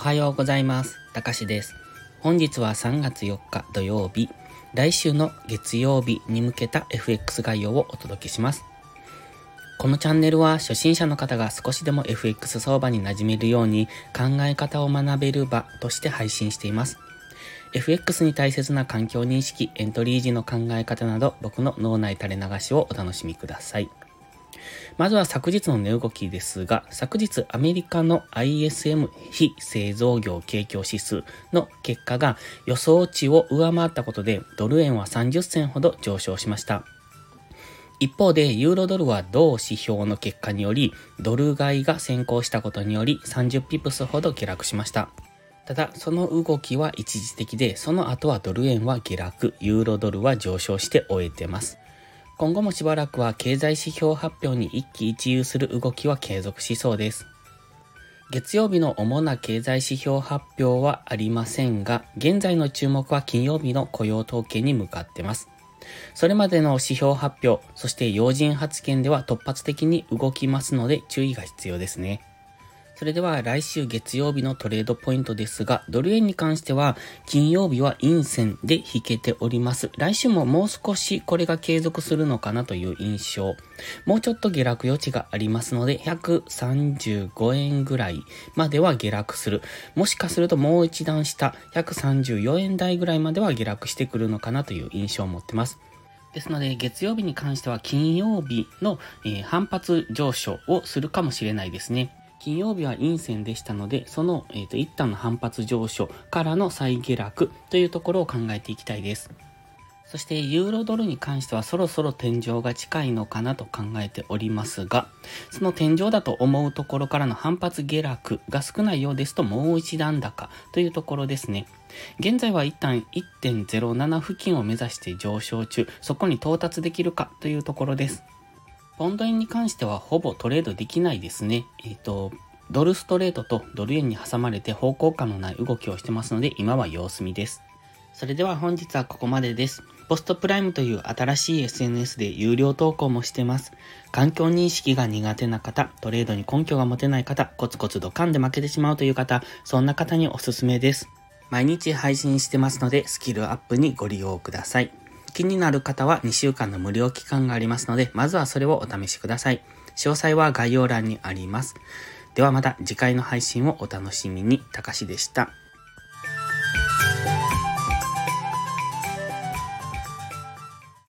おはようございます。たかしです。本日は3月4日土曜日、来週の月曜日に向けた FX 概要をお届けします。このチャンネルは初心者の方が少しでも FX 相場に馴染めるように考え方を学べる場として配信しています。FX に大切な環境認識、エントリー時の考え方など僕の脳内垂れ流しをお楽しみください。まずは昨日の値動きですが、昨日アメリカの ISM 非製造業景況指数の結果が予想値を上回ったことでドル円は30銭ほど上昇しました。一方で、ユーロドルは同指標の結果により、ドル買いが先行したことにより30ピプスほど下落しました。ただ、その動きは一時的で、その後はドル円は下落、ユーロドルは上昇して終えてます。今後もしばらくは経済指標発表に一喜一憂する動きは継続しそうです。月曜日の主な経済指標発表はありませんが、現在の注目は金曜日の雇用統計に向かってます。それまでの指標発表、そして要人発言では突発的に動きますので注意が必要ですね。それでは来週月曜日のトレードポイントですが、ドル円に関しては金曜日は陰線で引けております。来週ももう少しこれが継続するのかなという印象。もうちょっと下落余地がありますので、135円ぐらいまでは下落する。もしかするともう一段下、134円台ぐらいまでは下落してくるのかなという印象を持ってます。ですので、月曜日に関しては金曜日の、えー、反発上昇をするかもしれないですね。金曜日は陰線でしたので、その、えーと、一旦の反発上昇からの再下落というところを考えていきたいです。そして、ユーロドルに関してはそろそろ天井が近いのかなと考えておりますが、その天井だと思うところからの反発下落が少ないようですともう一段高というところですね。現在は一旦1.07付近を目指して上昇中、そこに到達できるかというところです。ポンド円に関してはほぼトレードできないですね。えっ、ー、と、ドルストレートとドル円に挟まれて方向感のない動きをしてますので、今は様子見です。それでは本日はここまでです。ポストプライムという新しい SNS で有料投稿もしてます。環境認識が苦手な方、トレードに根拠が持てない方、コツコツドカンで負けてしまうという方、そんな方におすすめです。毎日配信してますので、スキルアップにご利用ください。気になる方は2週間の無料期間がありますので、まずはそれをお試しください。詳細は概要欄にあります。ではまた次回の配信をお楽しみに。たかしでした。